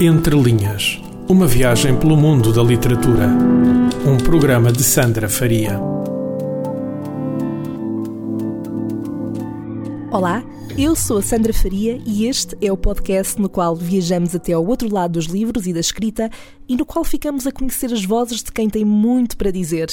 Entre Linhas Uma viagem pelo mundo da literatura. Um programa de Sandra Faria. Olá, eu sou a Sandra Faria e este é o podcast no qual viajamos até ao outro lado dos livros e da escrita e no qual ficamos a conhecer as vozes de quem tem muito para dizer.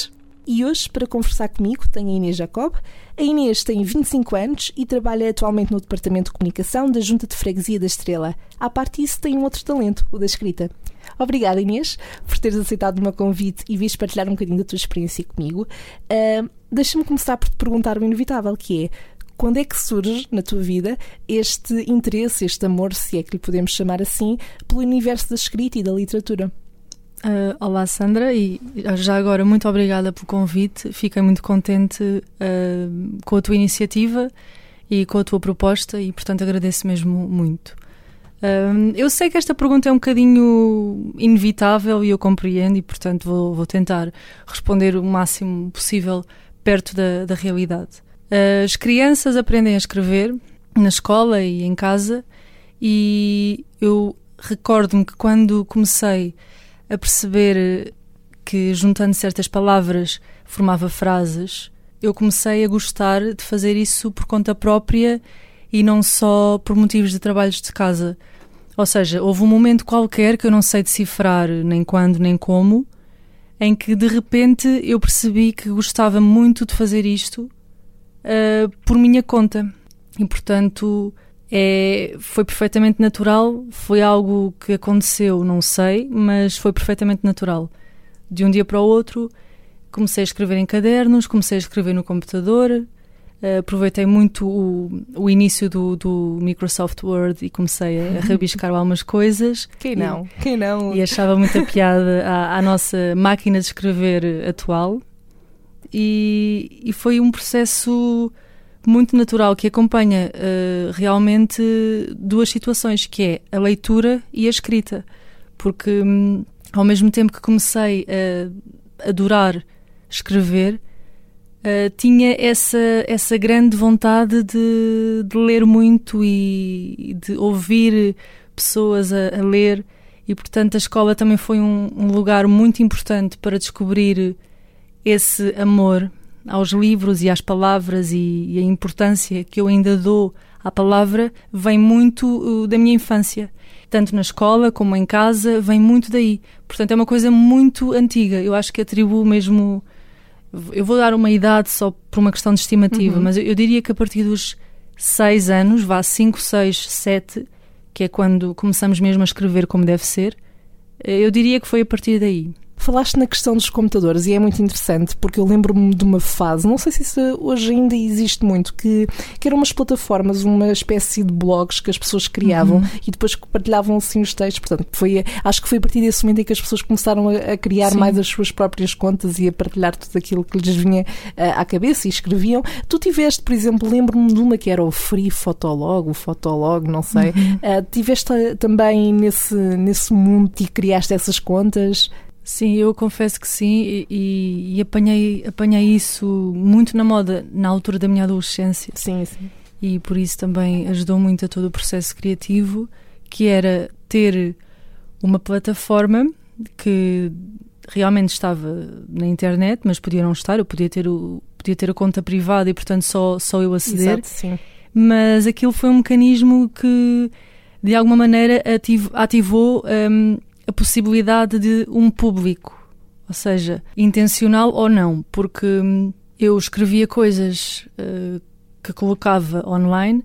E hoje, para conversar comigo, tenho a Inês Jacob. A Inês tem 25 anos e trabalha atualmente no Departamento de Comunicação da Junta de Freguesia da Estrela. À parte disso, tem um outro talento, o da escrita. Obrigada, Inês, por teres aceitado o meu convite e vires partilhar um bocadinho da tua experiência comigo. Uh, Deixa-me começar por te perguntar o inevitável, que é quando é que surge na tua vida este interesse, este amor, se é que lhe podemos chamar assim, pelo universo da escrita e da literatura? Uh, olá Sandra e já agora muito obrigada pelo convite. Fiquei muito contente uh, com a tua iniciativa e com a tua proposta e portanto agradeço mesmo muito. Uh, eu sei que esta pergunta é um bocadinho inevitável e eu compreendo e portanto vou, vou tentar responder o máximo possível perto da, da realidade. As crianças aprendem a escrever na escola e em casa e eu recordo-me que quando comecei a perceber que juntando certas palavras formava frases, eu comecei a gostar de fazer isso por conta própria e não só por motivos de trabalhos de casa. Ou seja, houve um momento qualquer que eu não sei decifrar nem quando nem como, em que de repente eu percebi que gostava muito de fazer isto uh, por minha conta. E portanto é, foi perfeitamente natural, foi algo que aconteceu, não sei, mas foi perfeitamente natural. De um dia para o outro, comecei a escrever em cadernos, comecei a escrever no computador, uh, aproveitei muito o, o início do, do, Microsoft Word e comecei a, a rabiscar algumas coisas. Quem não? E, Quem não? E achava muita piada à, à nossa máquina de escrever atual. E, e foi um processo muito natural que acompanha uh, realmente duas situações, que é a leitura e a escrita. Porque um, ao mesmo tempo que comecei a adorar escrever, uh, tinha essa, essa grande vontade de, de ler muito e de ouvir pessoas a, a, ler. E, portanto, a escola também foi um, um lugar muito importante para descobrir esse amor aos livros e às palavras e, e, a importância que eu ainda dou à palavra vem muito uh, da minha infância. Tanto na escola como em casa, vem muito daí. Portanto, é uma coisa muito antiga. Eu acho que atribuo mesmo. Eu vou dar uma idade só por uma questão de estimativa, uhum. mas eu, eu, diria que a partir dos 6 anos, vá 5, 6, 7, que é quando começamos mesmo a escrever como deve ser, eu diria que foi a partir daí. Falaste na questão dos computadores e é muito interessante porque eu lembro-me de uma fase, não sei se isso hoje ainda existe muito, que, que eram umas plataformas, uma espécie de blogs que as pessoas criavam uhum. e depois partilhavam assim os textos. Portanto, foi, acho que foi a partir desse momento em que as pessoas começaram a, a criar Sim. mais as suas próprias contas e a partilhar tudo aquilo que lhes vinha uh, à cabeça e escreviam. Tu tiveste, por exemplo, lembro-me de uma que era o Free Fotolog, o Fotolog, não sei. Uhum. Uh, tiveste também nesse, nesse mundo e criaste essas contas? Sim, eu confesso que sim e, e, apanhei, apanhei isso muito na moda na altura da minha adolescência. Sim, sim. E por isso também ajudou muito a todo o processo criativo, que era ter uma plataforma que realmente estava na internet, mas podia não estar, eu podia ter, o, podia ter a conta privada e portanto só, só eu aceder. Exato, sim. Mas aquilo foi um mecanismo que de alguma maneira ativou um, a possibilidade de um público, ou seja, intencional ou não, porque hum, eu escrevia coisas uh, que colocava online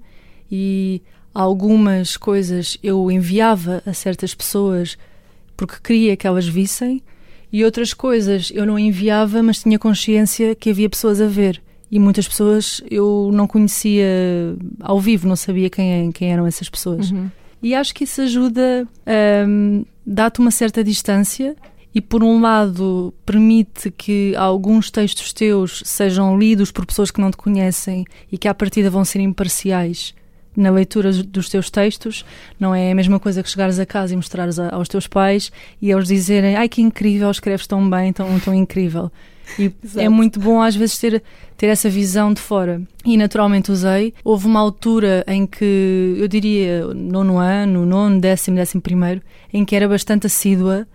e algumas coisas eu enviava a certas pessoas porque queria que elas vissem e outras coisas eu não enviava, mas tinha consciência que havia pessoas a ver. E muitas pessoas eu não conhecia ao vivo, não sabia quem, quem eram essas pessoas. Uhum. E acho que isso ajuda, um, dá-te uma certa distância e, por um lado, permite que alguns textos teus sejam lidos por pessoas que não te conhecem e que, à partida, vão ser imparciais na leitura dos teus textos. Não é a mesma coisa que chegares a casa e mostrares aos teus pais e eles dizerem: Ai que incrível, escreves tão bem, tão, tão incrível. E é muito bom às vezes ter, ter essa visão de fora. E naturalmente usei. Houve uma altura em que, eu diria, nono ano, nono, décimo, décimo primeiro, em que era bastante assídua.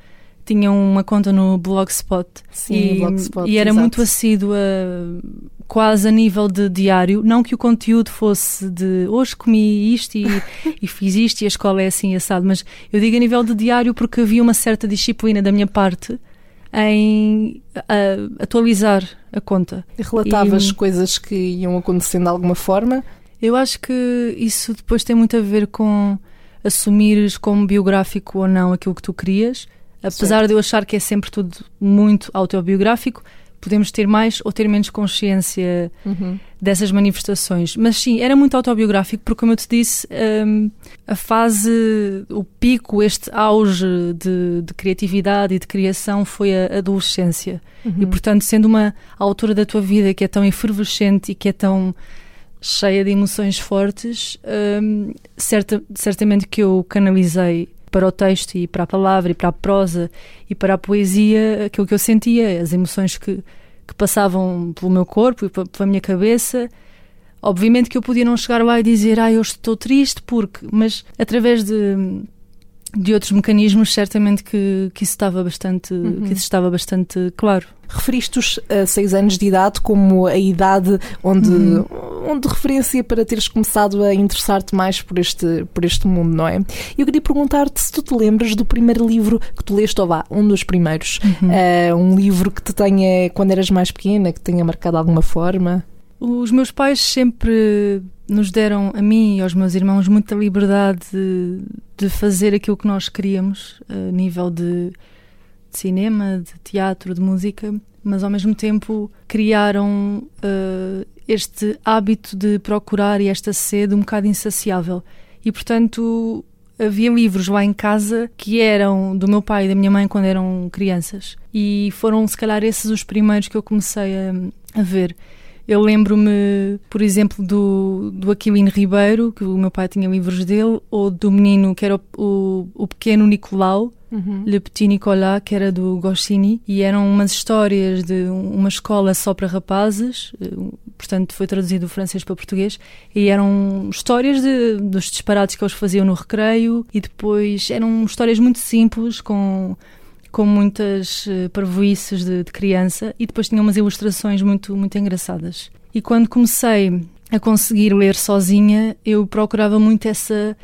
Tinha uma conta no Blogspot Sim, e, Blogspot, e era exato. muito assídua, quase a nível de diário. Não que o conteúdo fosse de hoje comi isto e, e fiz isto e a escola é assim assado, mas eu digo a nível de diário porque havia uma certa disciplina da minha parte em a, atualizar a conta. E relatavas E- coisas que iam acontecendo de alguma forma. Eu acho que isso depois tem muito a ver com assumires como biográfico ou não aquilo que tu querias. Apesar Certo. de eu achar que é sempre tudo muito autobiográfico, podemos ter mais ou ter menos consciência Uhum. dessas manifestações. Mas sim, era muito autobiográfico, porque, como eu te disse, hum, a fase, o pico, este auge de, de criatividade e de criação foi a adolescência. Uhum. E, portanto, sendo uma altura da tua vida que é tão efervescente e que é tão cheia de emoções fortes, hum, certa, certamente que eu canalizei para o texto e para a palavra e para a prosa e para a poesia aquilo que eu sentia, as emoções que, que passavam pelo meu corpo e pe- pela minha cabeça. Obviamente que eu podia não chegar lá e dizer, ah, eu estou triste porque, mas através de, de outros mecanismos, certamente que, que isso estava bastante, que isso estava bastante claro. Referiste os a seis anos de idade como a idade onde, onde referência para teres começado a interessar-te mais por este, por este mundo, não é? Eu queria perguntar-te se tu te lembras do primeiro livro que tu leste, ou vá, um dos primeiros. Ah, um livro que te tenha, quando eras mais pequena, que te tenha marcado de alguma forma. Os meus pais sempre nos deram, a mim e aos meus irmãos, muita liberdade de, de fazer aquilo que nós queríamos, a nível de, de cinema, de teatro, de música, mas ao mesmo tempo criaram eh, este hábito de procurar e esta sede um bocado insaciável. E portanto. Havia livros lá em casa que eram do meu pai e da minha mãe quando eram crianças. E foram, se calhar, esses os primeiros que eu comecei a, a ver. Eu lembro-me, por exemplo, do, do Aquilino Ribeiro, que o meu pai tinha livros dele, ou do menino que era o, o, o pequeno Nicolau, Le Petit Nicolas, que era do Goscinny, e eram umas histórias de um- uma escola só para rapazes, eh, portanto foi traduzido do francês para português, e eram histórias de, dos disparates que eles faziam no recreio, e depois eram histórias muito simples, com com muitas eh, parvoíces de, de criança e depois tinha umas ilustrações muito, muito engraçadas. E quando comecei a conseguir ler sozinha, eu procurava muito essa,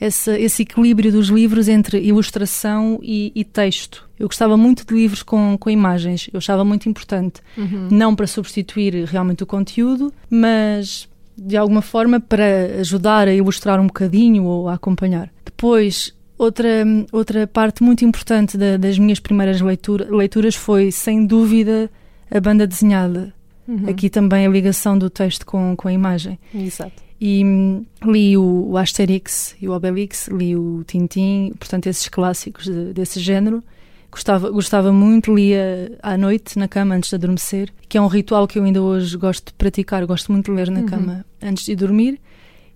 essa, esse equilíbrio dos livros entre ilustração e, e texto. Eu gostava muito de livros com, com imagens, eu achava muito importante. Não para substituir realmente o conteúdo, mas de alguma forma para ajudar a ilustrar um bocadinho ou a acompanhar. Depois, outra, outra parte muito importante da- das minhas primeiras leitura, leituras foi, sem dúvida, a banda desenhada. Aqui também a ligação do texto com, com a imagem. Exato. E hum, li o, o Asterix e o Obelix, li o Tintin, portanto, esses clássicos de- desse género. Gostava, gostava muito, lia à noite na cama antes de adormecer, que é um ritual que eu ainda hoje gosto de praticar. Gosto muito de ler na cama antes de dormir.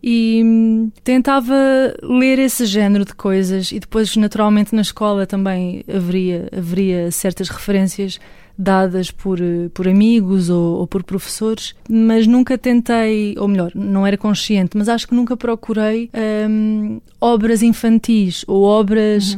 E hum, tentava ler esse género de coisas, e depois, naturalmente, na escola também haveria, haveria certas referências dadas por, eh, por amigos ou, ou por professores, mas nunca tentei, ou melhor, não era consciente, mas acho que nunca procurei hum, obras infantis ou obras,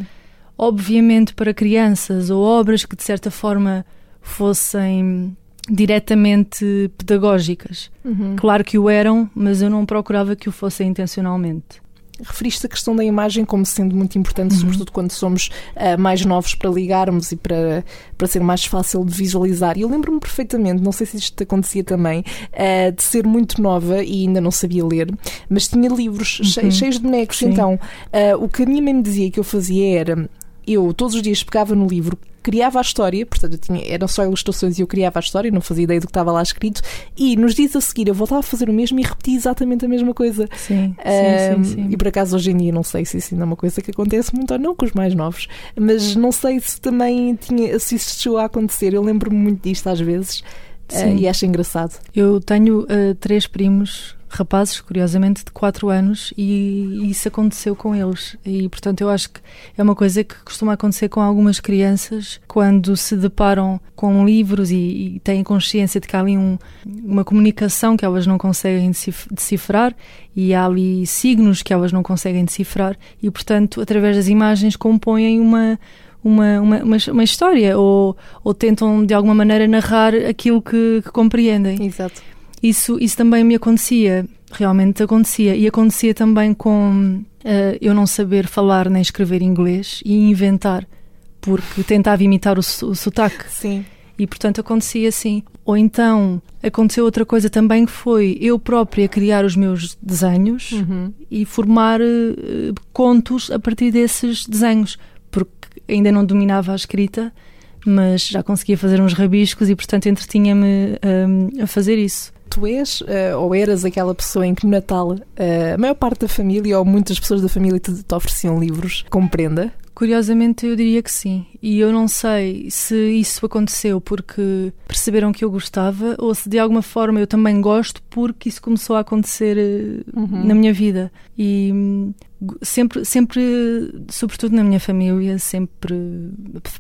obviamente, para crianças ou obras que de certa forma fossem diretamente pedagógicas. Claro que o eram, mas eu não procurava que o fossem intencionalmente. Referiste a questão da imagem como sendo muito importante, sobretudo quando somos ah, mais novos para ligarmos e para, para ser mais fácil de visualizar. E eu lembro-me perfeitamente, não sei se isto acontecia também, ah, de ser muito nova e ainda não sabia ler, mas tinha livros che- cheios de bonecos. Sim. Então, ah, o que a minha mãe me dizia que eu fazia era. Eu todos os dias pegava no livro, criava a história, portanto tinha, eram só ilustrações e eu criava a história, não fazia ideia do que estava lá escrito, e nos dias a seguir eu voltava a fazer o mesmo e repetia exatamente a mesma coisa. Sim, sim, sim, sim. E por acaso hoje em dia não sei se isso ainda é uma coisa que acontece muito ou não com os mais novos, mas não sei se também tinha, se isso chegou a acontecer. Eu lembro-me muito disto às vezes Sim. e acho engraçado. Eu tenho uh, três primos rapazes, curiosamente, de 4 anos, e isso aconteceu com eles. E, portanto, eu acho que é uma coisa que costuma acontecer com algumas crianças quando se deparam com livros e, e têm consciência de que há ali um, uma comunicação que elas não conseguem decifrar e há ali signos que elas não conseguem decifrar, e, portanto, através das imagens compõem uma uma, uma, uma, uma, história ou, ou tentam de alguma maneira narrar aquilo que, que compreendem. Exato. Isso, isso também me acontecia, realmente acontecia. E acontecia também com uh, eu não saber falar nem escrever inglês e inventar, porque tentava imitar o, o sotaque. Sim. E portanto acontecia assim. Ou então aconteceu outra coisa também que foi eu própria criar os meus desenhos uhum. e formar uh, contos a partir desses desenhos, porque ainda não dominava a escrita, mas já conseguia fazer uns rabiscos e portanto entretinha-me um, a fazer isso tu és uh, ou eras aquela pessoa em que no Natal uh, a maior parte da família ou muitas pessoas da família te, te ofereciam livros com prenda? Curiosamente, eu diria que sim. E eu não sei se isso aconteceu porque perceberam que eu gostava ou se de alguma forma eu também gosto porque isso começou a acontecer eh, uhum. na minha vida. E hum, sempre, sempre, sobretudo na minha família, sempre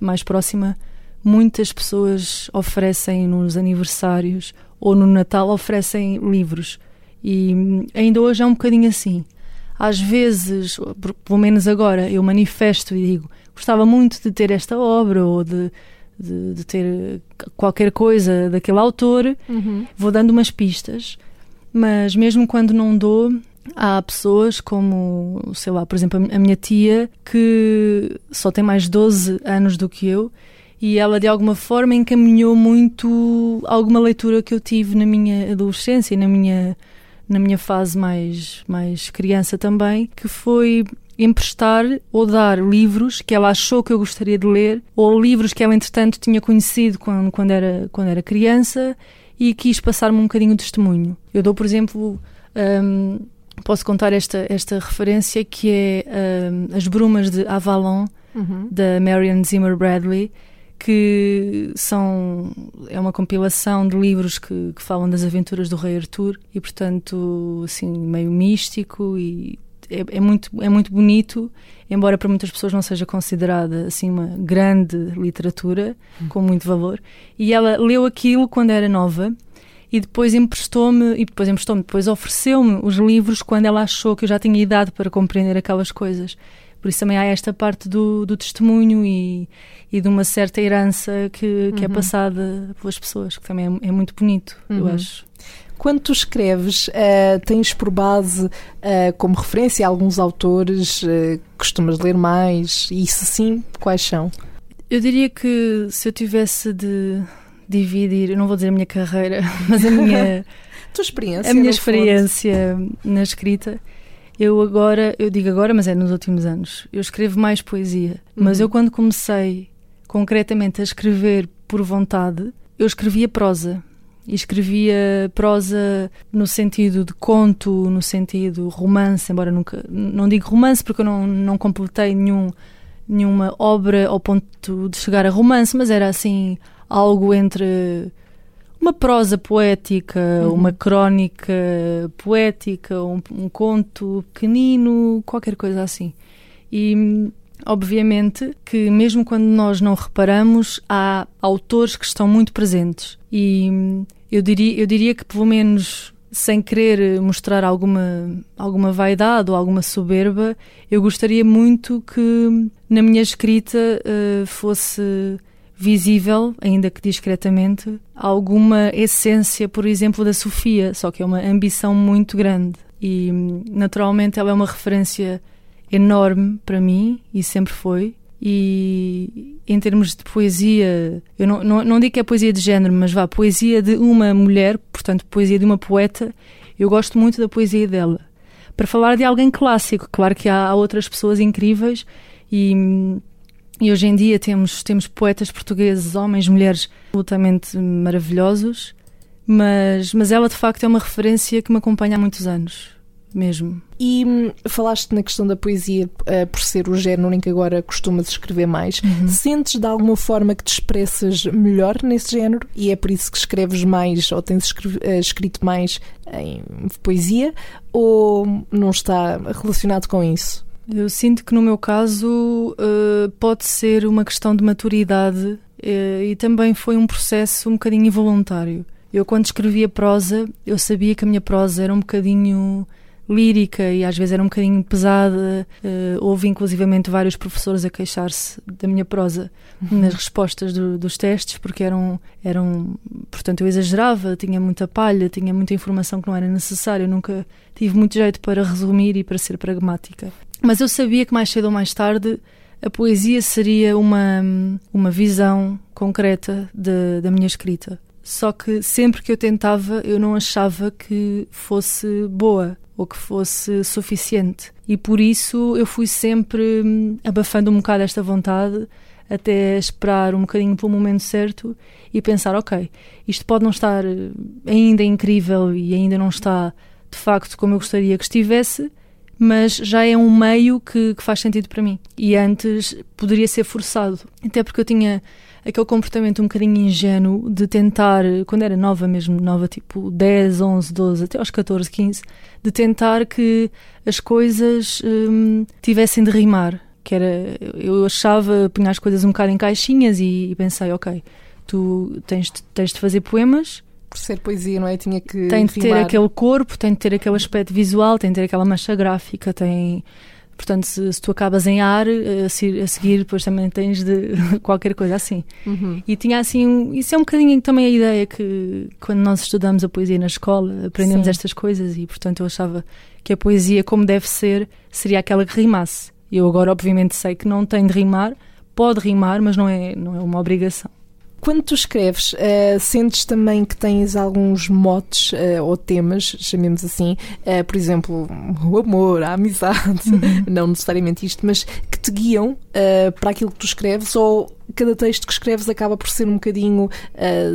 mais próxima, muitas pessoas oferecem nos aniversários ou no Natal oferecem livros. E ainda hoje é um bocadinho assim. Às vezes, pelo menos agora, eu manifesto e digo gostava muito de ter esta obra ou de, de, de ter qualquer coisa daquele autor, uhum. vou dando umas pistas, mas mesmo quando não dou, há pessoas como, sei lá, por exemplo, a minha tia, que só tem mais 12 anos do que eu e ela de alguma forma encaminhou muito alguma leitura que eu tive na minha adolescência, na minha na minha fase mais mais criança também, que foi emprestar ou dar livros que ela achou que eu gostaria de ler, ou livros que ela entretanto tinha conhecido quando, quando era quando era criança e quis passar-me um bocadinho de testemunho. Eu dou, por exemplo, um, posso contar esta esta referência que é um, As Brumas de Avalon uhum. da Marion Zimmer Bradley que são é uma compilação de livros que, que, falam das aventuras do rei Arthur e portanto assim meio místico e é, é, muito é muito bonito embora para muitas pessoas não seja considerada assim uma grande literatura com muito valor. E ela leu aquilo quando era nova e depois emprestou-me e depois emprestou-me depois ofereceu-me os livros quando ela achou que eu já tinha idade para compreender aquelas coisas por isso também há esta parte do, do testemunho e, e de uma certa herança que, que é uhum. é passada pelas pessoas, que também é, é muito bonito, uhum. eu acho. Quando tu escreves, uh, tens por base uh, como referência alguns autores, uh, costumas ler mais? E se sim, quais são? Eu diria que se eu tivesse de dividir, eu não vou dizer a minha carreira, mas a minha, tua experiência, a minha experiência na escrita, eu agora, eu digo agora, mas é nos últimos anos, eu escrevo mais poesia. Uhum. Mas eu quando comecei concretamente a escrever por vontade, eu escrevia prosa. E escrevia prosa no sentido de conto, no sentido romance, embora nunca. Não digo romance porque eu não, não completei nenhum, nenhuma obra ao ponto de chegar a romance, mas era assim algo entre uma prosa poética, uhum. uma crónica poética, um, um, conto pequenino, qualquer coisa assim. E obviamente que mesmo quando nós não reparamos, há autores que estão muito presentes. E eu diria, eu diria que pelo menos sem querer mostrar alguma, alguma vaidade ou alguma soberba, eu gostaria muito que na minha escrita uh, fosse visível, ainda que discretamente, alguma essência, por exemplo, da Sofia, só que é uma ambição muito grande. E naturalmente ela é uma referência enorme para mim e sempre foi. E em termos de poesia, eu não, não, não digo que é poesia de género, mas vá, poesia de uma mulher, portanto, poesia de uma poeta, eu gosto muito da poesia dela. Para falar de alguém clássico, claro que há, há outras pessoas incríveis e e hoje em dia temos, temos poetas portugueses, homens, mulheres, absolutamente maravilhosos, mas, mas ela de facto é uma referência que me acompanha há muitos anos. mesmo. E hum, falaste na questão da poesia uh, por ser o género em que agora costumas escrever mais. Uhum. Sentes de alguma forma que te expressas melhor nesse género e é por isso que escreves mais ou tens uh, escrito mais em poesia ou não está relacionado com isso? Eu sinto que no meu caso uh, pode ser uma questão de maturidade e também foi um processo um bocadinho involuntário. Eu, quando escrevia prosa, eu sabia que a minha prosa era um bocadinho lírica e às vezes era um bocadinho pesada. Uh, houve inclusivamente vários professores a queixar-se da minha prosa uhum. nas respostas do, dos testes, porque eram, eram. Portanto, eu exagerava, tinha muita palha, tinha muita informação que não era necessária. Eu nunca tive muito jeito para resumir e para ser pragmática. Mas eu sabia que mais cedo ou mais tarde a poesia seria uma, uma visão concreta de, da minha escrita. Só que sempre que eu tentava, eu não achava que fosse boa ou que fosse suficiente. E por isso eu fui sempre hum, abafando um bocado esta vontade até esperar um bocadinho pelo momento certo e pensar, ok, isto pode não estar eh, ainda incrível e ainda não está de facto como eu gostaria que estivesse, mas já é um meio que, que faz sentido para mim. E antes poderia ser forçado, até porque eu tinha aquele comportamento um bocadinho ingênuo de tentar, quando era nova mesmo, nova tipo 10, 11, 12, até aos 14, 15, de tentar que as coisas hum, tivessem de rimar. Que era, eu achava, punha as coisas um bocado em caixinhas e, e pensei, ok, tu tens, tens de fazer poemas, por ser poesia, não é? Tinha que. Tem de ter aquele corpo, tem de ter aquele aspecto visual, tem de ter aquela mancha gráfica, tem Portanto, se, se, tu acabas em ar, eh, a, seguir, depois também tens de qualquer coisa assim. Uhum. E tinha assim, isso é um bocadinho também a ideia que quando nós estudamos a poesia na escola, aprendemos Sim. estas coisas e, portanto, eu achava que a poesia, como deve ser, seria aquela que rimasse. Eu agora, obviamente, sei que não tem de rimar, pode rimar, mas não é, não é uma obrigação. Quando tu escreves, uh, sentes também que tens alguns motes uh, ou temas, chamemos assim, uh, por exemplo, o amor, a amizade, uhum. não necessariamente isto, mas que te guiam para aquilo que tu escreves ou cada texto que escreves acaba por ser um bocadinho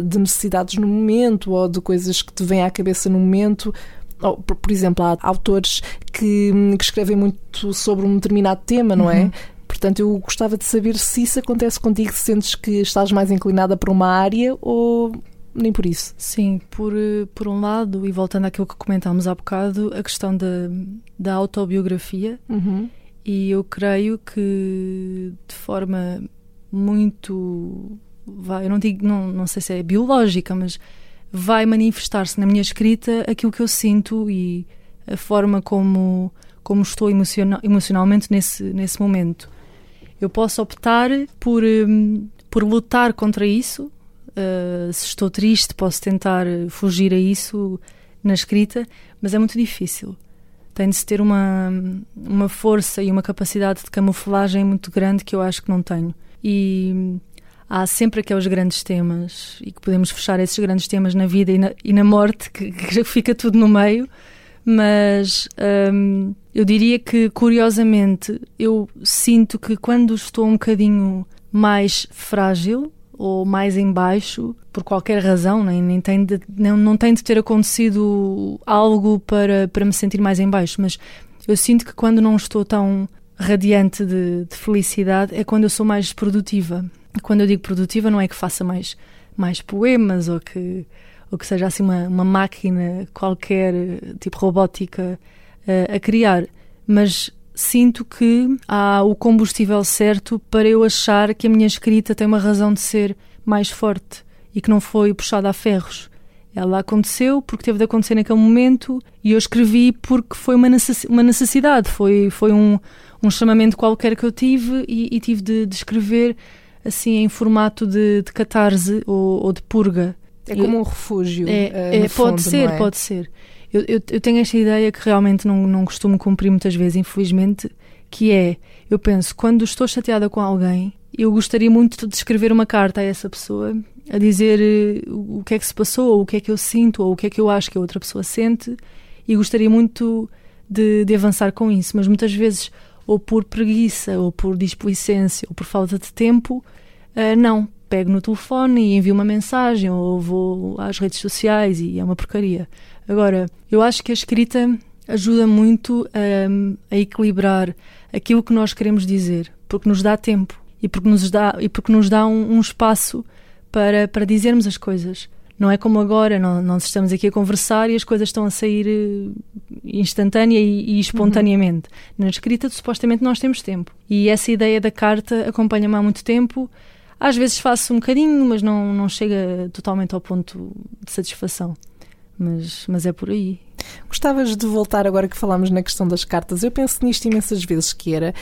de necessidades no momento ou de coisas que te vêm à cabeça no momento? Oh, por, por, exemplo, há autores que, que, escrevem muito sobre um determinado tema, não é? Uhum. Portanto, eu gostava de saber se isso acontece contigo, se sentes que estás mais inclinada para uma área ou nem por isso. Sim, por, por um lado, e voltando àquilo que comentámos há bocado, a questão da, da autobiografia. Uhum. E eu creio que de forma muito. Vai, eu não digo, não, não sei se é biológica, mas vai manifestar-se na minha escrita aquilo que eu sinto e a forma como, como estou emocional, emocionalmente nesse, nesse momento. Eu posso optar por, um, por lutar contra isso. Uh, se estou triste, posso tentar fugir a isso na escrita, mas é muito difícil. Tem de se ter uma, uma força e uma capacidade de camuflagem muito grande que eu acho que não tenho. E hum, há sempre aqueles grandes temas e que podemos fechar esses grandes temas na vida e na, e na morte, que, que fica tudo no meio mas hum, eu diria que, curiosamente, eu sinto que quando estou um bocadinho mais frágil ou mais em baixo, por qualquer razão, nem, nem tem de, não, não tem de ter acontecido algo para, para me sentir mais em baixo, mas eu sinto que quando não estou tão radiante de, de felicidade é quando eu sou mais produtiva. E quando eu digo produtiva, não é que faça mais, mais poemas ou que ou que seja assim uma, uma máquina qualquer, tipo robótica, a criar. Mas sinto que há o combustível certo para eu achar que a minha escrita tem uma razão de ser mais forte e que não foi puxada a ferros. Ela aconteceu porque teve de acontecer naquele momento e eu escrevi porque foi uma necessidade, foi, foi um, um chamamento qualquer que eu tive e, e tive de, de, escrever assim em formato de, de catarse ou, ou de purga. É como um refúgio. É, uh, é, pode fundo, ser, é? pode ser. Eu, eu, eu, tenho esta ideia que realmente não, não costumo cumprir muitas vezes, infelizmente, que é, eu penso, quando estou chateada com alguém, eu gostaria muito de escrever uma carta a essa pessoa, a dizer uh, o que é que se passou, ou o que é que eu sinto, ou o que é que eu acho que a outra pessoa sente, e gostaria muito de, de avançar com isso, mas muitas vezes, ou por preguiça, ou por displicência, ou por falta de tempo, uh, não, pego no telefone e envio uma mensagem ou vou às redes sociais e é uma porcaria. Agora, eu acho que a escrita ajuda muito a, a equilibrar aquilo que nós queremos dizer, porque nos dá tempo e porque nos dá, e porque nos dá um, um espaço para, para dizermos as coisas. Não é como agora, não, nós estamos aqui a conversar e as coisas estão a sair eh, instantânea e, e espontaneamente. Uhum. Na escrita, supostamente, nós temos tempo. E essa ideia da carta acompanha-me há muito tempo. Às vezes faço um bocadinho, mas não, não chega totalmente ao ponto de satisfação. Mas, mas é por aí. Gostavas de voltar agora que falámos na questão das cartas? Eu penso nisto imensas vezes que era.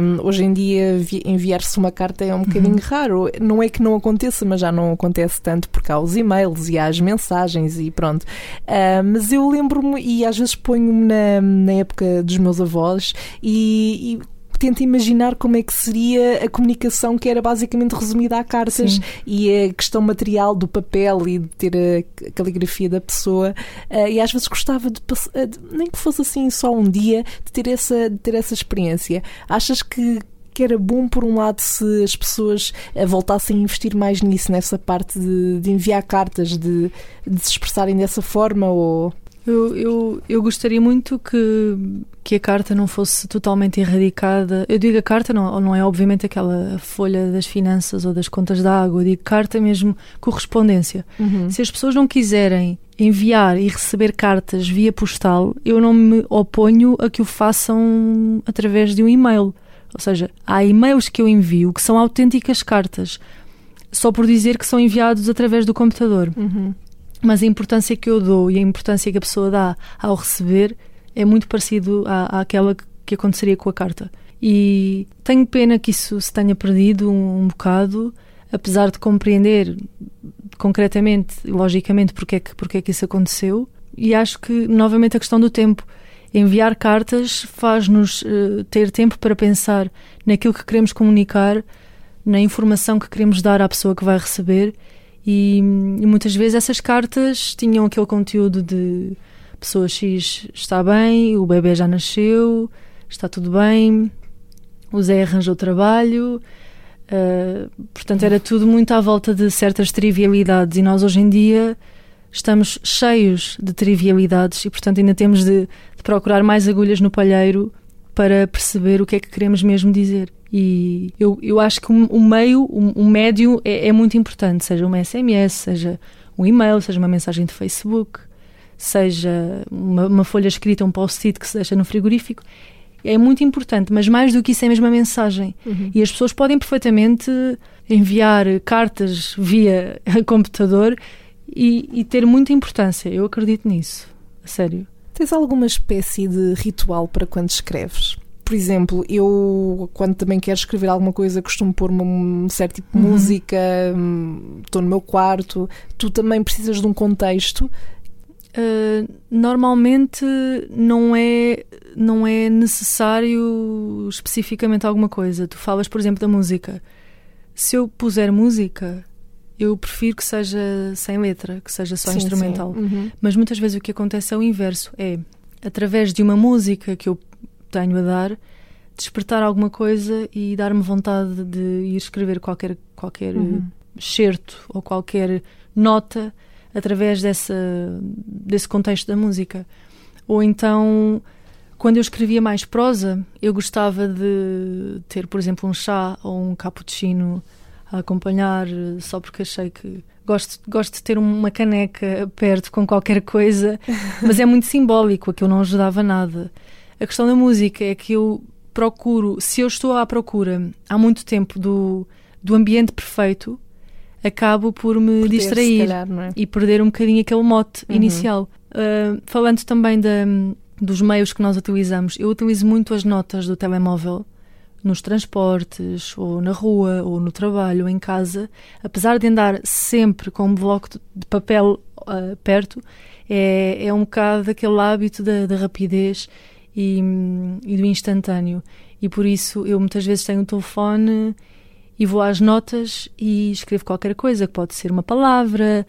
Um, hoje em dia enviar-se uma carta é um bocadinho uhum. raro. Não é que não aconteça, mas já não acontece tanto porque há os e-mails e há as mensagens e pronto. Uh, mas eu lembro-me e às vezes ponho-me na, na época dos meus avós e, e tenta imaginar como é que seria a comunicação que era basicamente resumida a cartas Sim. e a questão material do papel e de ter a caligrafia da pessoa. Uh, e às vezes gostava de, de, nem que fosse assim só um dia, de ter essa, de ter essa experiência. Achas que que era bom, por um lado, se as pessoas eh, voltassem a investir mais nisso, nessa parte de, de enviar cartas, de, de, se expressarem dessa forma? Ou... Eu, eu, eu gostaria muito que, que a carta não fosse totalmente erradicada. Eu digo a carta, não, não é obviamente aquela folha das finanças ou das contas da água, eu digo carta mesmo correspondência. Uhum. Se as pessoas não quiserem enviar e receber cartas via postal, eu não me oponho a que o façam através de um e-mail. Ou seja, há e-mails que eu envio que são autênticas cartas, só por dizer que são enviados através do computador. Uhum mas a importância que eu dou e a importância que a pessoa dá ao receber é muito parecido à, àquela que aconteceria com a carta. E tenho pena que isso se tenha perdido um, um bocado, apesar de compreender concretamente e logicamente porque é, que, porque é que isso aconteceu. E acho que, novamente, a questão do tempo. Enviar cartas faz-nos uh, ter tempo para pensar naquilo que queremos comunicar, na informação que queremos dar à pessoa que vai receber e, e, muitas vezes essas cartas tinham aquele conteúdo de pessoa X está bem, o bebê já nasceu, está tudo bem, o Zé arranjou trabalho. Uh, portanto, era tudo muito à volta de certas trivialidades e nós hoje em dia estamos cheios de trivialidades e, portanto, ainda temos de, de procurar mais agulhas no palheiro para perceber o que é que queremos mesmo dizer. E eu, eu acho que o, meio, o, médio é, é, muito importante, seja uma SMS, seja um e-mail, seja uma mensagem de Facebook, seja uma, uma folha escrita, um post-it que se deixa no frigorífico. É muito importante, mas mais do que isso é mesmo a mensagem. Uhum. E as pessoas podem perfeitamente enviar cartas via computador e, e ter muita importância. Eu acredito nisso, a sério. Tens alguma espécie de ritual para quando escreves? por exemplo, eu quando também quero escrever alguma coisa costumo pôr um certo tipo de uhum. música, hum, estou no meu quarto. Tu também precisas de um contexto. Uh, normalmente não é não é necessário especificamente alguma coisa. Tu falas, por exemplo, da música. Se eu puser música, eu prefiro que seja sem letra, que seja só sim, instrumental. Sim. Uhum. Mas muitas vezes o que acontece é o inverso. É através de uma música que eu tenho a dar, despertar alguma coisa e dar-me vontade de ir escrever qualquer, qualquer uhum. certo ou qualquer nota através dessa, desse contexto da música. Ou então, quando eu escrevia mais prosa, eu gostava de ter, por exemplo, um chá ou um cappuccino a acompanhar, só porque achei que gosto, gosto de ter uma caneca perto com qualquer coisa, mas é muito simbólico, aquilo não ajudava nada. A questão da música é que eu procuro, se eu estou à procura há muito tempo do, do ambiente perfeito, acabo por me Perder, distrair calhar, é? e perder um bocadinho aquele mote uhum. inicial. Uh, falando também da, dos meios que nós utilizamos, eu utilizo muito as notas do telemóvel nos transportes, ou na rua, ou no trabalho, ou em casa, apesar de andar sempre com um bloco de papel uh, perto, é, é um bocado aquele hábito da, da rapidez e, e do instantâneo. E por isso eu muitas vezes tenho o telefone e vou às notas e escrevo qualquer coisa, que pode ser uma palavra,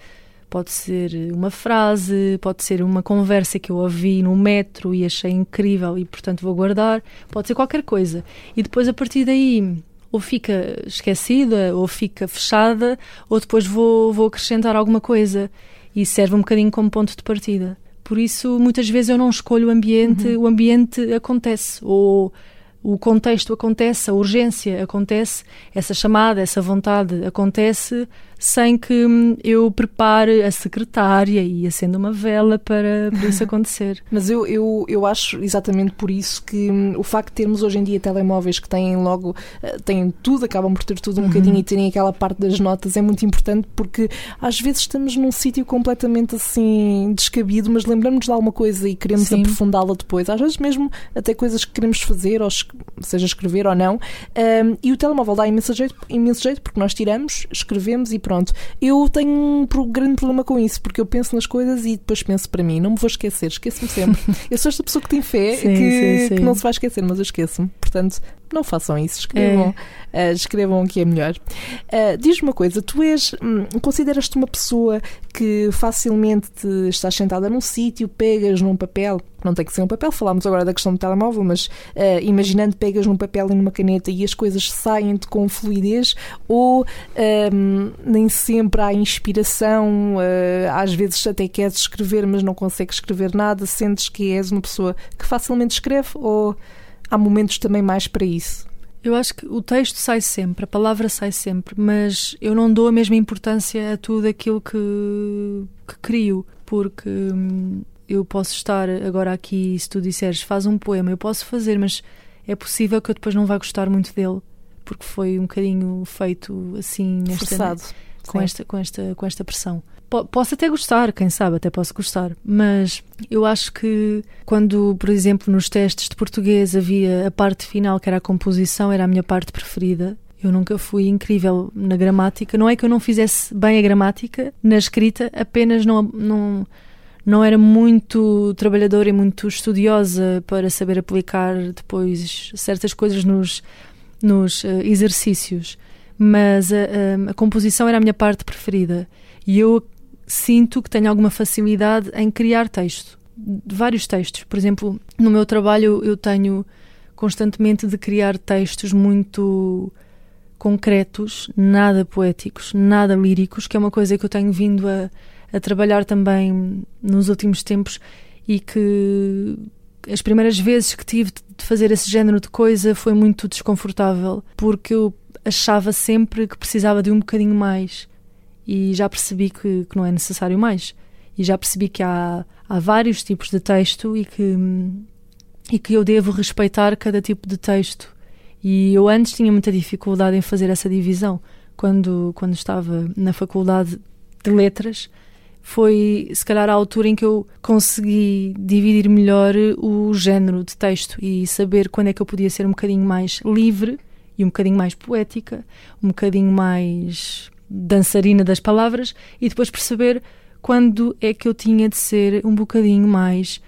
pode ser uma frase, pode ser uma conversa que eu ouvi no metro e achei incrível e portanto vou guardar, pode ser qualquer coisa. E depois a partir daí ou fica esquecida ou fica fechada ou depois vou, vou acrescentar alguma coisa e serve um bocadinho como ponto de partida Por isso, muitas vezes eu não escolho o ambiente, uhum. o ambiente acontece. Ou o contexto acontece, a urgência acontece, essa chamada, essa vontade acontece sem que hum, eu prepare a secretária e acenda uma vela para, para isso acontecer. Mas eu, eu, eu acho exatamente por isso que hum, o facto de termos hoje em dia telemóveis que têm logo, eh, têm tudo, acabam por ter tudo um uhum. bocadinho e terem aquela parte das notas é muito importante porque às vezes estamos num sítio completamente assim descabido, mas lembramos de alguma coisa e queremos aprofundá-la depois. Às vezes mesmo até coisas que queremos fazer, ou seja escrever ou não, um, e o telemóvel dá imenso jeito, imenso jeito porque nós tiramos, escrevemos e pronto. Eu tenho um grande problema com isso, porque eu penso nas coisas e depois penso para mim, não me vou esquecer, esqueço-me sempre. eu sou esta pessoa que tem fé sim, que, sim, sim. que, não se vai esquecer, mas eu esqueço-me. Portanto, não façam isso, escrevam, é. uh, escrevam o que é melhor. Uh, Diz-me uma coisa, tu és, hum, consideras-te uma pessoa que facilmente te estás sentada num sítio, pegas num papel, não tem que ser um papel, falámos agora da questão do telemóvel, mas uh, imaginando pegas num papel e numa caneta e as coisas saem-te com fluidez, ou um, nem sempre há inspiração, às vezes até queres escrever, mas não consegues escrever nada, sentes que és uma pessoa que facilmente escreve, ou há momentos também mais para isso? Eu acho que o texto sai sempre, a palavra sai sempre, mas eu não dou a mesma importância a tudo aquilo que, que crio, porque hum, eu posso estar agora aqui, se tu disseres faz um poema, eu posso fazer, mas é possível que eu depois não vá gostar muito dele, porque foi um bocadinho feito assim nesta, Forçado. com esta com esta com esta pressão posso até gostar, quem sabe, até posso gostar, mas eu acho que quando, por exemplo, nos testes de português havia a parte final, que era a composição, era a minha parte preferida. Eu nunca fui incrível na gramática. Não é que eu não fizesse bem a gramática na escrita, apenas não, não, não era muito trabalhadora e muito estudiosa para saber aplicar depois certas coisas nos, nos uh, exercícios. Mas a, a, a composição era a minha parte preferida. E eu sinto que tenho alguma facilidade em criar texto. Vários textos. Por exemplo, no meu trabalho eu tenho constantemente de criar textos muito concretos, nada poéticos, nada líricos, que é uma coisa que eu tenho vindo a, a trabalhar também nos últimos tempos e que as primeiras vezes que tive de fazer esse género de coisa foi muito desconfortável, porque eu achava sempre que precisava de um bocadinho mais e já percebi que, que não é necessário mais. E já percebi que há, há vários tipos de texto e que, e que eu devo respeitar cada tipo de texto. E eu antes tinha muita dificuldade em fazer essa divisão. Quando, quando estava na faculdade de letras, foi se calhar a altura em que eu consegui dividir melhor o género de texto e saber quando é que eu podia ser um bocadinho mais livre e um bocadinho mais poética, um bocadinho mais dançarina das palavras e depois perceber quando é que eu tinha de ser um bocadinho mais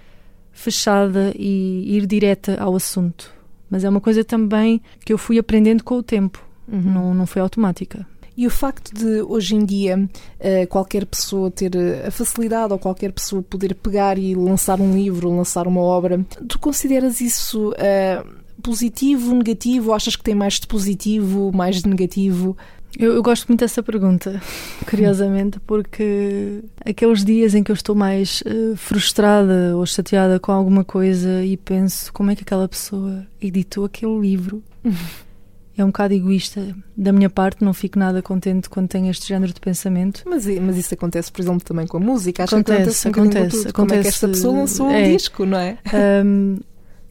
fechada e ir direta ao assunto. Mas é uma coisa também que eu fui aprendendo com o tempo, uhum. não, não foi automática. E o facto de hoje em dia eh, qualquer pessoa ter a facilidade ou qualquer pessoa poder pegar e lançar um livro, lançar uma obra, tu consideras isso uh, positivo, negativo? Achas que tem mais de positivo, mais de negativo? Eu, eu, gosto muito dessa pergunta, curiosamente, porque aqueles dias em que eu estou mais uh, frustrada ou chateada com alguma coisa e penso como é que aquela pessoa editou aquele livro. é um bocado egoísta da minha parte, não fico nada contente quando tenho este género de pensamento. Mas, mas isso acontece, por exemplo, também com a música. Acho acontece, que acontece, acontece, acontece. Como é que esta pessoa lançou é, um disco, não é? Um,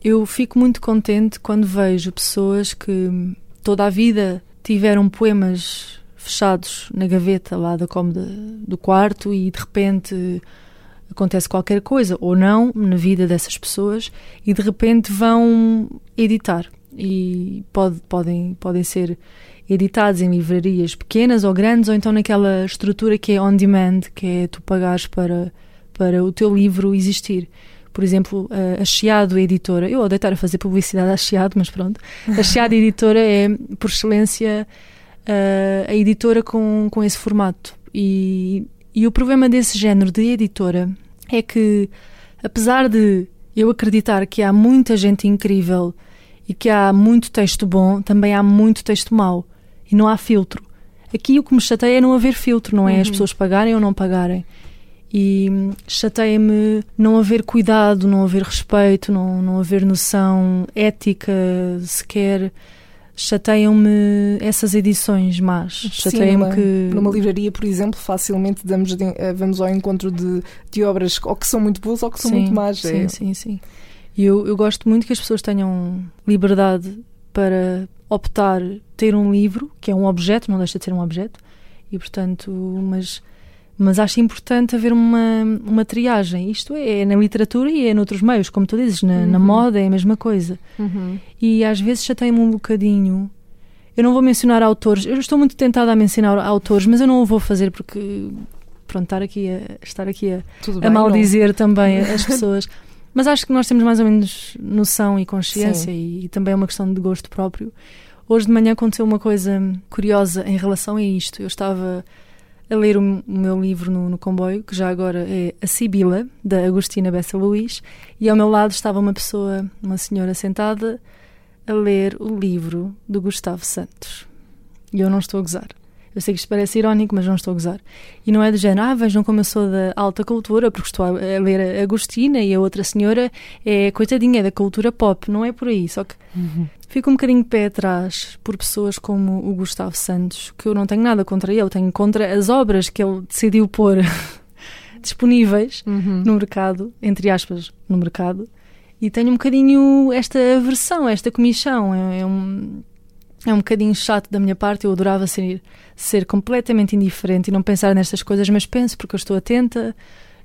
eu fico muito contente quando vejo pessoas que toda a vida tiveram poemas fechados na gaveta lá da cómoda do quarto e de repente acontece qualquer coisa ou não na vida dessas pessoas e de repente vão editar. E pode, podem, podem ser editados em livrarias pequenas ou grandes ou então naquela estrutura que é on demand, que é tu pagares para, para o teu livro existir por exemplo, a Chiado Editora, eu odeio estar a fazer publicidade à Chiado, mas pronto, a Chiado Editora é, por excelência, a editora com, com esse formato. E, e o problema desse género de editora é que, apesar de eu acreditar que há muita gente incrível e que há muito texto bom, também há muito texto mau. E não há filtro. Aqui o que me chateia é não haver filtro, não é? Uhum. As pessoas pagarem ou não pagarem. E chateia-me não haver cuidado, não haver respeito, não, não haver noção ética sequer chateiam-me essas edições más. Chateiam-me que. Numa livraria, por exemplo, facilmente damos eh, vamos ao encontro de, de obras ou que são muito boas ou que são sim, muito más. Sim, é. sim, sim. E eu, eu gosto muito que as pessoas tenham liberdade para optar ter um livro, que é um objeto, não deixa de ser um objeto, e portanto, mas mas acho importante haver uma, uma triagem. Isto é, é na literatura e é noutros meios, como tu dizes, na, uhum. na moda é a mesma coisa. Uhum. E às vezes já tenho um bocadinho. Eu não vou mencionar autores, eu estou muito tentada a mencionar autores, mas eu não o vou fazer porque, pronto, estar aqui a, estar aqui a, a maldizer não. também as pessoas. mas acho que nós temos mais ou menos noção e consciência e, e também é uma questão de gosto próprio. Hoje de manhã aconteceu uma coisa curiosa em relação a isto. Eu estava a ler o, o meu livro no, no, comboio, que já agora é A Sibila, da Agostina Bessa Luís, e ao meu lado estava uma pessoa, uma senhora sentada, a ler o livro do Gustavo Santos. E eu não estou a gozar. Eu sei que isto parece irónico, mas não estou a gozar. E não é do género, ah, vejam como eu sou da alta cultura, porque estou a ler a Agostina e a outra senhora é coitadinha, é da cultura pop. Não é por aí. Só que uhum. fico um bocadinho de pé atrás por pessoas como o Gustavo Santos, que eu não tenho nada contra ele, tenho contra as obras que ele decidiu pôr disponíveis uhum. no mercado, entre aspas, no mercado. E tenho um bocadinho esta aversão, esta comichão. É, é um é um bocadinho chato da minha parte. Eu adorava ser, ser completamente indiferente e não pensar nestas coisas, mas penso porque eu estou atenta.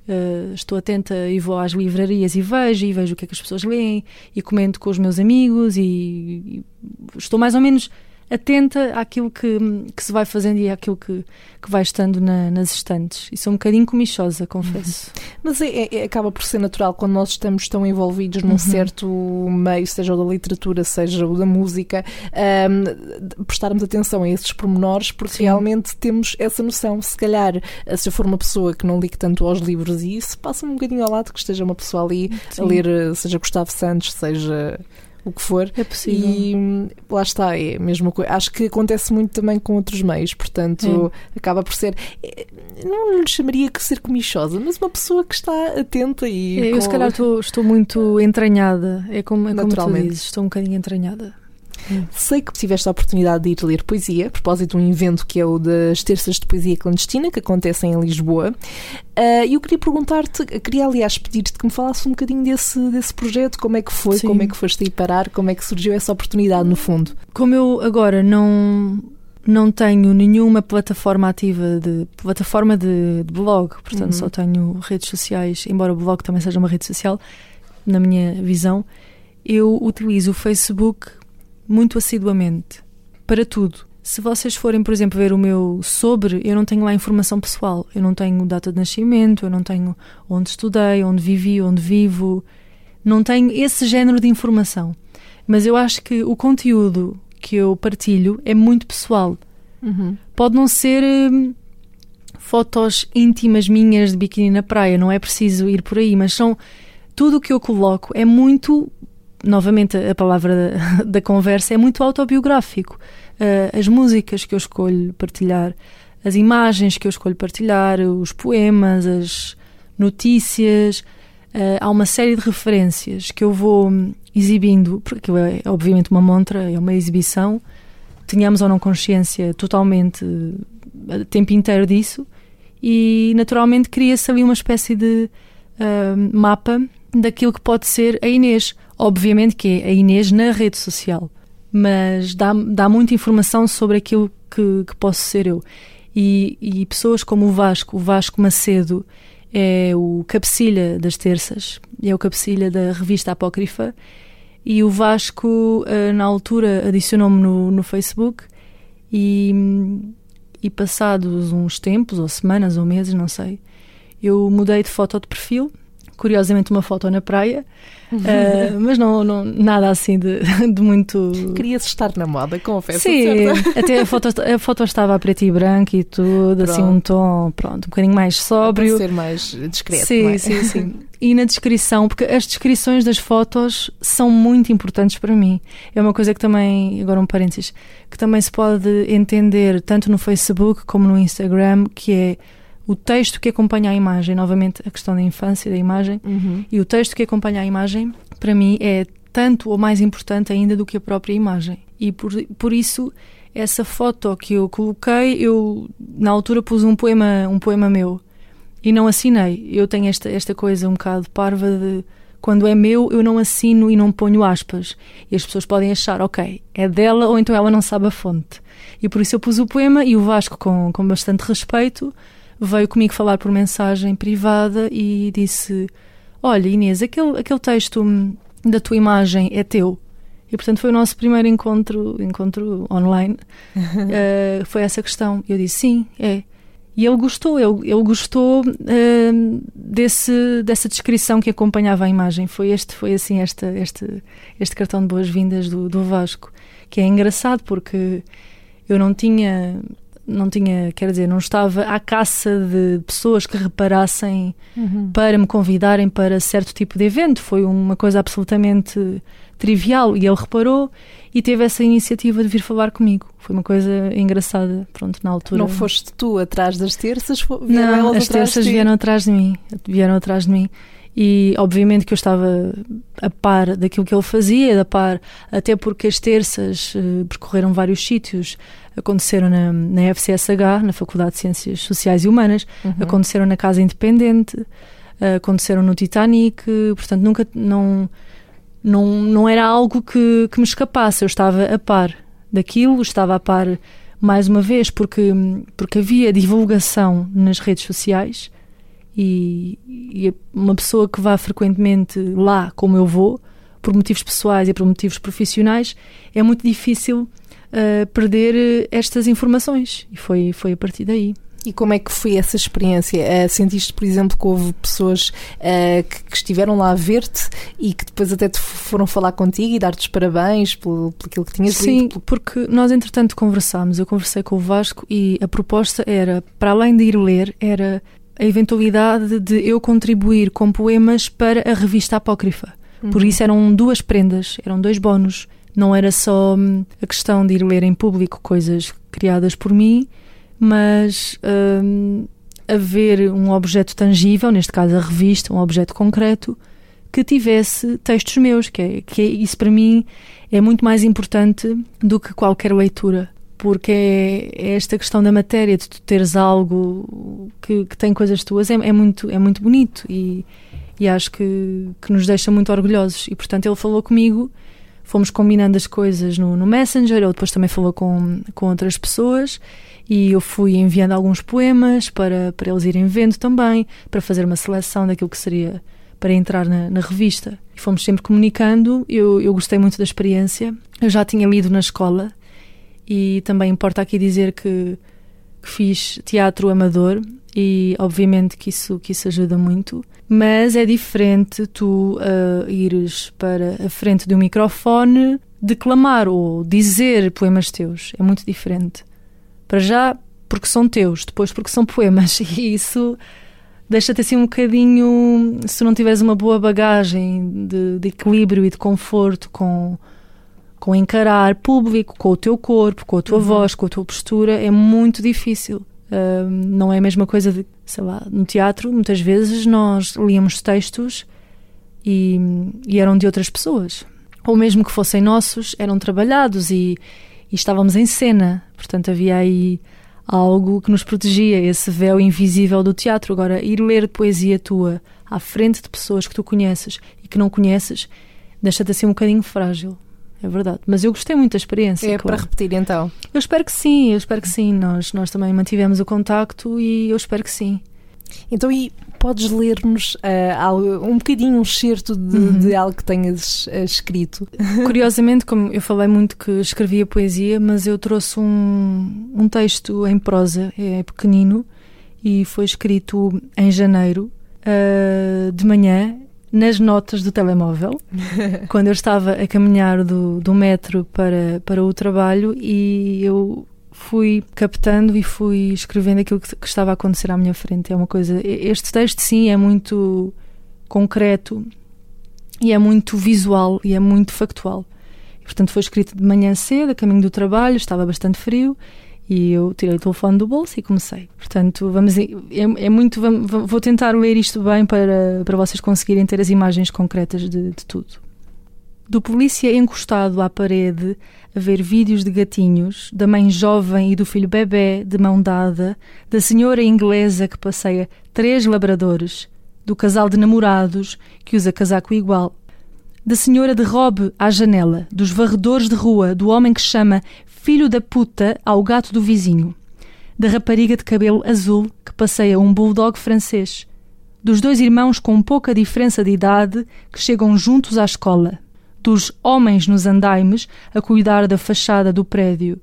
Uh, estou atenta e vou às livrarias e vejo e vejo o que é que as pessoas leem e comento com os meus amigos e, e estou mais ou menos atenta àquilo que, que se vai fazendo e àquilo que, que vai estando na, nas estantes. E sou um bocadinho comichosa, confesso. Uhum. Mas é, é, acaba por ser natural quando nós estamos tão envolvidos num uhum. certo meio, seja o da literatura, seja o da música, um, prestarmos atenção a esses pormenores, porque Sim. realmente temos essa noção. Se calhar, se eu for uma pessoa que não ligue tanto aos livros e isso, passa um bocadinho ao lado que esteja uma pessoa ali Sim. a ler, seja Gustavo Santos, seja o que for. É possível. E hum, lá está, é a mesma coisa. Acho que acontece muito também com outros meios, portanto, é. acaba por ser. Eh, não lhe chamaria que ser comichosa, mas uma pessoa que está atenta e. É, eu, com... se calhar, estou, estou muito entranhada. É como, é como tu dizes, estou um bocadinho entranhada. Sei que tiveste a oportunidade de ir ler poesia, a propósito de um evento que é o das Terças de Poesia Clandestina, que acontecem em Lisboa. Ah, e uh, eu queria perguntar-te, queria aliás pedir-te que me falasse um bocadinho desse, desse projeto, como é que foi, Sim. como é que foste aí parar, como é que surgiu essa oportunidade no fundo. Como eu agora não não tenho nenhuma plataforma ativa de plataforma de, de blog, portanto uhum. só tenho redes sociais, embora o blog também seja uma rede social, na minha visão, eu utilizo o Facebook muito assiduamente para tudo. Se vocês forem, por exemplo, ver o meu sobre, eu não tenho lá informação pessoal. Eu não tenho data de nascimento, eu não tenho onde estudei, onde vivi, onde vivo. Não tenho esse género de informação. Mas eu acho que o conteúdo que eu partilho é muito pessoal. Uhum. Pode não ser hum, fotos íntimas minhas de biquíni na praia, não é preciso ir por aí, mas são tudo o que eu coloco é muito novamente a palavra da, conversa é muito autobiográfico. Uh, as músicas que eu escolho partilhar, as imagens que eu escolho partilhar, os poemas, as notícias, uh, há uma série de referências que eu vou exibindo, porque é obviamente uma montra, é uma exibição, tenhamos ou não consciência totalmente o eh, tempo inteiro disso, e naturalmente cria-se ali uma espécie de uh, mapa daquilo que pode ser a Inês Obviamente que é a Inês na rede social, mas dá, dá muita informação sobre aquilo que, que posso ser eu. E, e, pessoas como o Vasco, o Vasco Macedo, é o cabecilha das terças, é o cabecilha da revista Apócrifa, e o Vasco, eh, na altura, adicionou-me no, no Facebook e, e passados uns tempos, ou semanas, ou meses, não sei, eu mudei de foto de perfil curiosamente uma foto na praia, uh, mas não, não, nada assim de, de muito. Querias estar na moda, confesso. Sim, até a foto, a foto estava a preto e branco e tudo, pronto. assim um tom, pronto, um bocadinho mais sóbrio. Para ser mais discreto. Sim, é? sim, sim. E na descrição, porque as descrições das fotos são muito importantes para mim. É uma coisa que também, agora um parênteses, que também se pode entender tanto no Facebook como no Instagram, que é o texto que acompanha a imagem, novamente a questão da infância, da imagem, Uhum. e o texto que acompanha a imagem, para mim, é tanto ou mais importante ainda do que a própria imagem. E por, por isso, essa foto que eu coloquei, eu na altura pus um poema, um poema meu e não assinei. Eu tenho esta, esta coisa um bocado parva de quando é meu, eu não assino e não ponho aspas. E as pessoas podem achar, ok, é dela ou então ela não sabe a fonte. E por isso eu pus o poema e o Vasco, com, com bastante respeito, veio comigo falar por mensagem privada e disse: Olha, Inês, aquele, aquele texto hum, da tua imagem é teu. E portanto foi o nosso primeiro encontro, encontro online. Uh, foi essa questão. Eu disse: Sim, é. E ele gostou, ele, ele gostou uh, desse, dessa descrição que acompanhava a imagem. Foi este, foi assim, este, este, este cartão de boas-vindas do, do Vasco, que é engraçado porque eu não tinha, não tinha, quer dizer, não estava à caça de pessoas que reparassem Uhum. para me convidarem para certo tipo de evento. Foi uma coisa absolutamente trivial e ele reparou e teve essa iniciativa de vir falar comigo. Foi uma coisa engraçada, pronto, na altura. Não foste tu atrás das terças, vieram Não, elas as terças de vieram atrás de mim. Vieram atrás de mim. E obviamente que eu estava a par daquilo que ele fazia, a par, até porque as terças eh, percorreram vários sítios. Aconteceram na, na FCSH, na Faculdade de Ciências Sociais e Humanas, Uhum. aconteceram na Casa Independente, eh, aconteceram no Titanic, portanto nunca não não, não era algo que, que me escapasse, eu estava a par daquilo, estava a par mais uma vez porque, porque havia divulgação nas redes sociais e, e uma pessoa que vá frequentemente lá como eu vou, por motivos pessoais e por motivos profissionais, é muito difícil eh, perder eh, estas informações e foi, foi a partir daí. E como é que foi essa experiência? Eh, sentiste, por exemplo, que houve pessoas eh, que, que estiveram lá a ver-te e que depois até te foram falar contigo e dar-te os parabéns pelo, por aquilo que tinhas Sim, lido? porque nós entretanto conversámos, eu conversei com o Vasco e a proposta era, para além de ir ler, era a eventualidade de eu contribuir com poemas para a revista Apócrifa. Por isso eram duas prendas, eram dois bónus. Não era só hum, a questão de ir ler em público coisas criadas por mim, mas hum, haver um objeto tangível, neste caso a revista, um objeto concreto, que tivesse textos meus, que, é, que é- isso para mim é muito mais importante do que qualquer leitura. Porque é, é esta questão da matéria, de tu teres algo que, que tem coisas tuas, é, é muito, é muito bonito e, e acho que, que nos deixa muito orgulhosos. E portanto ele falou comigo, fomos combinando as coisas no, no Messenger, ele depois também falou com, com outras pessoas e eu fui enviando alguns poemas para, para eles irem vendo também, para fazer uma seleção daquilo que seria para entrar na, na revista. E fomos sempre comunicando, eu, eu gostei muito da experiência, eu já tinha lido na escola e também importa aqui dizer que, que fiz teatro amador e obviamente que isso, que isso ajuda muito, mas é diferente tu ah, ires para a frente de um microfone declamar ou dizer poemas teus, é muito diferente. Para já, porque são teus, depois porque são poemas, e isso deixa-te assim um bocadinho, se não tiveres uma boa bagagem de, de equilíbrio e de conforto com, com encarar público, com o teu corpo, com a tua Uhum. voz, com a tua postura, é muito difícil. Ahm, não é a mesma coisa de, sei lá, no teatro, muitas vezes nós líamos textos e, e eram de outras pessoas. Ou mesmo que fossem nossos, eram trabalhados e, e estávamos em cena. Portanto, havia aí algo que nos protegia, esse véu invisível do teatro. Agora, ir ler poesia tua à frente de pessoas que tu conheces e que não conheces, deixa-te assim um bocadinho frágil. É verdade. Mas eu gostei muito da experiência. É claro. para repetir então. Eu espero que sim, eu espero que sim. Nós, nós também mantivemos o contacto e eu espero que sim. Então, e podes ler-nos algo- um bocadinho, um excerto de, Uhum. de algo que tenhas ah, escrito? Curiosamente, como eu falei muito que escrevia poesia, mas eu trouxe um, um texto em prosa, é pequenino, e foi escrito em janeiro, ah, de manhã, nas notas do telemóvel, quando eu estava a caminhar do, do metro para, para o trabalho e eu fui captando e fui escrevendo aquilo que, que estava a acontecer à minha frente. É uma coisa. Este texto, sim, é muito concreto e é muito visual e é muito factual. E, portanto, foi escrito de manhã cedo, a caminho do trabalho, estava bastante frio E eu tirei o telefone do bolso e comecei. Portanto, vamos, é, é muito. Vou tentar ler isto bem para, para vocês conseguirem ter as imagens concretas de, de tudo. Do polícia encostado à parede a ver vídeos de gatinhos, da mãe jovem e do filho bebê de mão dada, da senhora inglesa que passeia três labradores, do casal de namorados que usa casaco igual, da senhora de robe à janela, dos varredores de rua, do homem que chama filho da puta ao gato do vizinho, da rapariga de cabelo azul que passeia um bulldog francês, dos dois irmãos com pouca diferença de idade que chegam juntos à escola, dos homens nos andaimes a cuidar da fachada do prédio,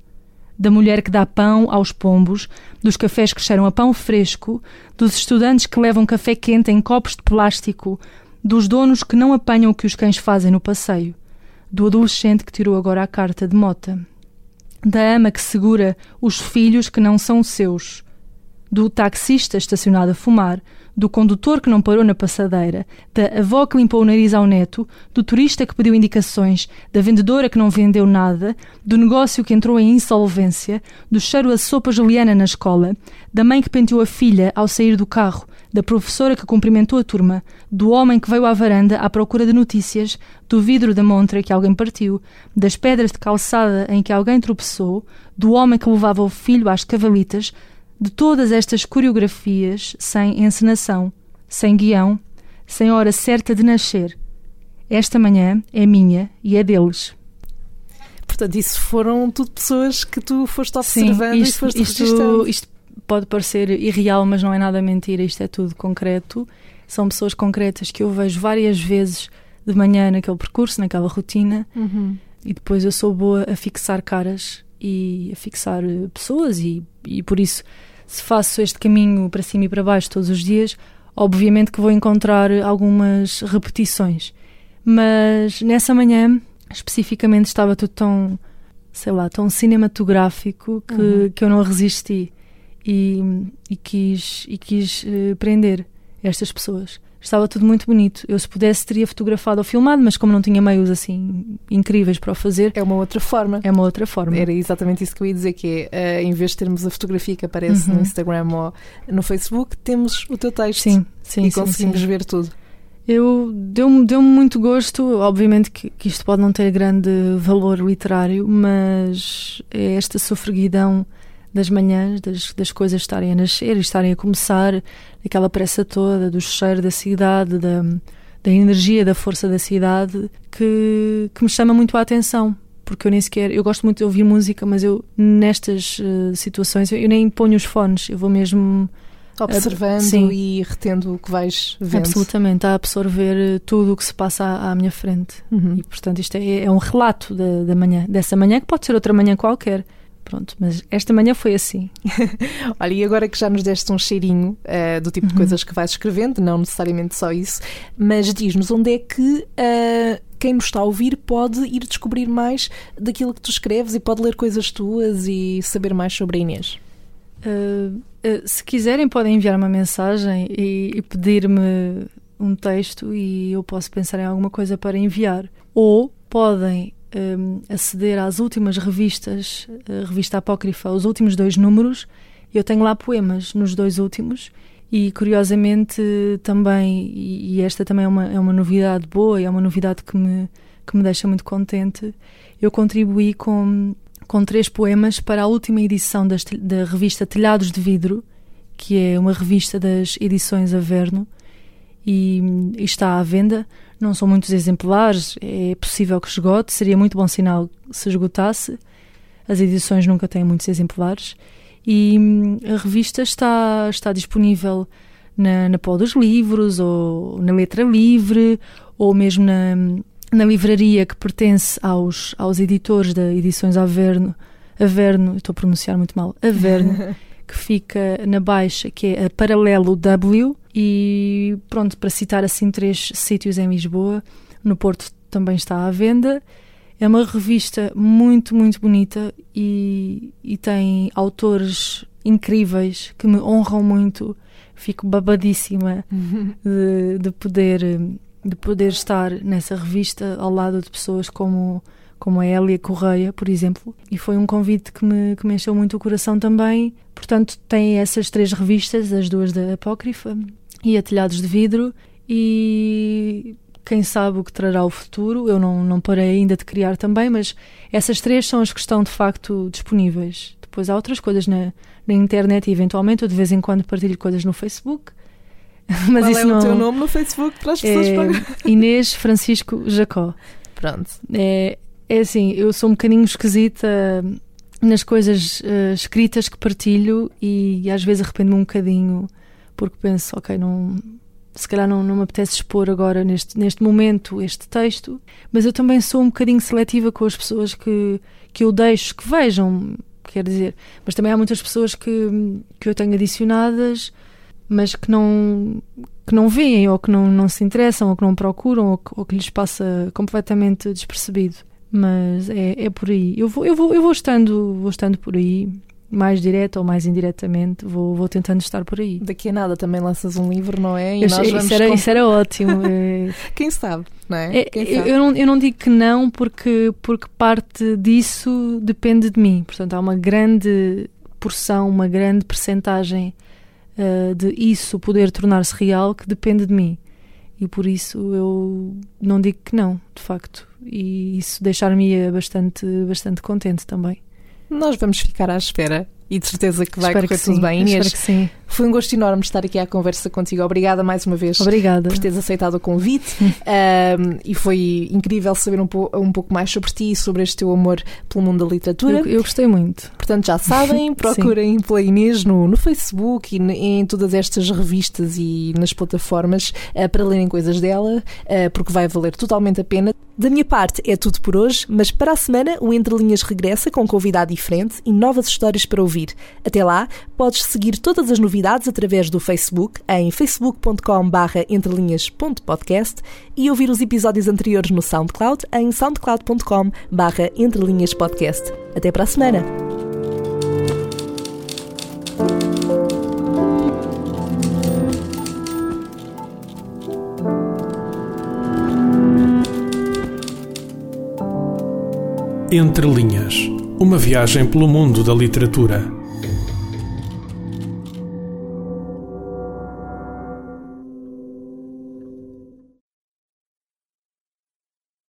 da mulher que dá pão aos pombos, dos cafés que cheiram a pão fresco, dos estudantes que levam café quente em copos de plástico, dos donos que não apanham o que os cães fazem no passeio, do adolescente que tirou agora a carta de mota, da ama que segura os filhos que não são seus, do taxista estacionado a fumar, do condutor que não parou na passadeira, da avó que limpou o nariz ao neto, do turista que pediu indicações, da vendedora que não vendeu nada, do negócio que entrou em insolvência, do cheiro a sopa juliana na escola, da mãe que penteou a filha ao sair do carro, da professora que cumprimentou a turma, do homem que veio à varanda à procura de notícias, do vidro da montra que alguém partiu, das pedras de calçada em que alguém tropeçou, do homem que levava o filho às cavalitas, de todas estas coreografias sem encenação, sem guião, sem hora certa de nascer. Esta manhã é minha e é deles. Portanto, isso foram tudo pessoas que tu foste observando Sim, isto, e foste isto, isto pode parecer irreal, mas não é nada mentira, isto é tudo concreto. São pessoas concretas que eu vejo várias vezes de manhã naquele percurso, naquela rotina, uhum. e depois eu sou boa a fixar caras e a fixar pessoas, e, e por isso se faço este caminho para cima e para baixo todos os dias, obviamente que vou encontrar algumas repetições. Mas nessa manhã, especificamente, estava tudo tão, sei lá, tão cinematográfico que, uhum. que eu não resisti e, e quis, e quis uh, prender estas pessoas estava tudo muito bonito. Eu, se pudesse, teria fotografado ou filmado, mas como não tinha meios assim incríveis para o fazer. É uma outra forma. É uma outra forma. Era exatamente isso que eu ia dizer: que é, uh, em vez de termos a fotografia que aparece uhum. no Instagram ou no Facebook, temos o teu texto. Sim, sim. E sim, conseguimos sim. ver tudo. Eu deu-me deu muito gosto, obviamente que, que, isto pode não ter grande valor literário, mas é esta sofreguidão das manhãs, das, das coisas estarem a nascer e estarem a começar, aquela pressa toda, do cheiro da cidade, da, da energia, da força da cidade, que, que me chama muito a atenção. Porque eu nem sequer. Eu gosto muito de ouvir música, mas eu, nestas uh, situações, eu, eu, nem ponho os fones, eu vou mesmo. Observando uh, e retendo o que vais vendo. Absolutamente, a absorver eh, tudo o que se passa à, à minha frente. Uhum. E, portanto, isto é, é um relato da, da manhã, dessa manhã, que pode ser outra manhã qualquer. Pronto, mas esta manhã foi assim. Olha, e agora que já nos deste um cheirinho uh, do tipo uhum. de coisas que vais escrevendo, não necessariamente só isso, mas diz-nos onde é que uh, quem nos está a ouvir pode ir descobrir mais daquilo que tu escreves e pode ler coisas tuas e saber mais sobre a Inês. Uh, se quiserem, podem enviar uma mensagem e, e pedir-me um texto e eu posso pensar em alguma coisa para enviar. Ou podem um, aceder às últimas revistas, a revista Apócrifa, os últimos dois números. Eu tenho lá poemas nos dois últimos e curiosamente também, e, esta também é uma, é uma novidade boa e é uma novidade que me, que me deixa muito contente, eu contribuí com, com três poemas para a última edição das, da revista Telhados de Vidro, que é uma revista das edições Averno, e, e está à venda não são muitos exemplares, é possível que esgote, seria muito bom sinal se esgotasse. As edições nunca têm muitos exemplares. E a revista está, está disponível na, na Pó dos Livros, ou na Letra Livre, ou mesmo na, na livraria que pertence aos, aos editores da Edições Averno. Averno, estou a pronunciar muito mal, Averno, que fica na Baixa, que é a Paralelo W, e pronto, para citar assim três sítios em Lisboa, no Porto também está à venda. É uma revista muito, muito bonita e, e tem autores incríveis que me honram muito. Fico babadíssima de, de, poder, de poder estar nessa revista ao lado de pessoas como, como a Hélia Correia, por exemplo, e foi um convite que me, que me encheu muito o coração também. Portanto, tem essas três revistas, as duas da Apócrifa e a Telhados de Vidro, e quem sabe o que trará o futuro. Eu não, não parei ainda de criar também, mas essas três são as que estão de facto disponíveis. Depois há outras coisas na, na internet e eventualmente eu de vez em quando partilho coisas no Facebook. Mas Qual isso é não... o teu nome no Facebook para as pessoas é Inês Francisco Jacó. Pronto. É, é assim, eu sou um bocadinho esquisita nas coisas uh, escritas que partilho e, e às vezes arrependo-me um bocadinho porque penso, ok, não, se calhar não, não me apetece expor agora neste, neste momento este texto, mas eu também sou um bocadinho seletiva com as pessoas que, que eu deixo que vejam, quer dizer, mas também há muitas pessoas que, que eu tenho adicionadas, mas que não que não veem ou que não, não se interessam ou que não procuram ou que, ou que lhes passa completamente despercebido. Mas é, é por aí. Eu vou, eu vou, eu vou estando, vou estando por aí mais direto ou mais indiretamente, vou, vou tentando estar por aí. Daqui a nada também lanças um livro, não é? E eu, nós isso, era, isso era ótimo. É. Quem sabe, não é? é eu, eu, não, eu não digo que não, porque, porque parte disso depende de mim. Portanto, há uma grande porção, uma grande percentagem uh, de isso poder tornar-se real que depende de mim. E por isso eu não digo que não, de facto. E isso deixar-me bastante, bastante contente também. Nós vamos ficar à espera e de certeza que vai Espero correr que tudo sim. bem. Inês, Espero que sim. foi um gosto enorme estar aqui à conversa contigo. Obrigada mais uma vez Obrigada. por teres aceitado o convite um, e foi incrível saber um, po um pouco mais sobre ti e sobre este teu amor pelo mundo da literatura. Eu, eu gostei muito. Portanto, já sabem, procurem pela Inês no, no Facebook e em todas estas revistas e nas plataformas uh, para lerem coisas dela, uh, porque vai valer totalmente a pena. Da minha parte é tudo por hoje, mas para a semana o Entre Linhas regressa com um convidado diferente e novas histórias para ouvir. Até lá, podes seguir todas as novidades através do Facebook em facebook.com/barra entrelinhas.podcast e ouvir os episódios anteriores no SoundCloud em soundcloud.com/barra entrelinhaspodcast. Até para a semana! Entre Linhas Uma viagem pelo mundo da literatura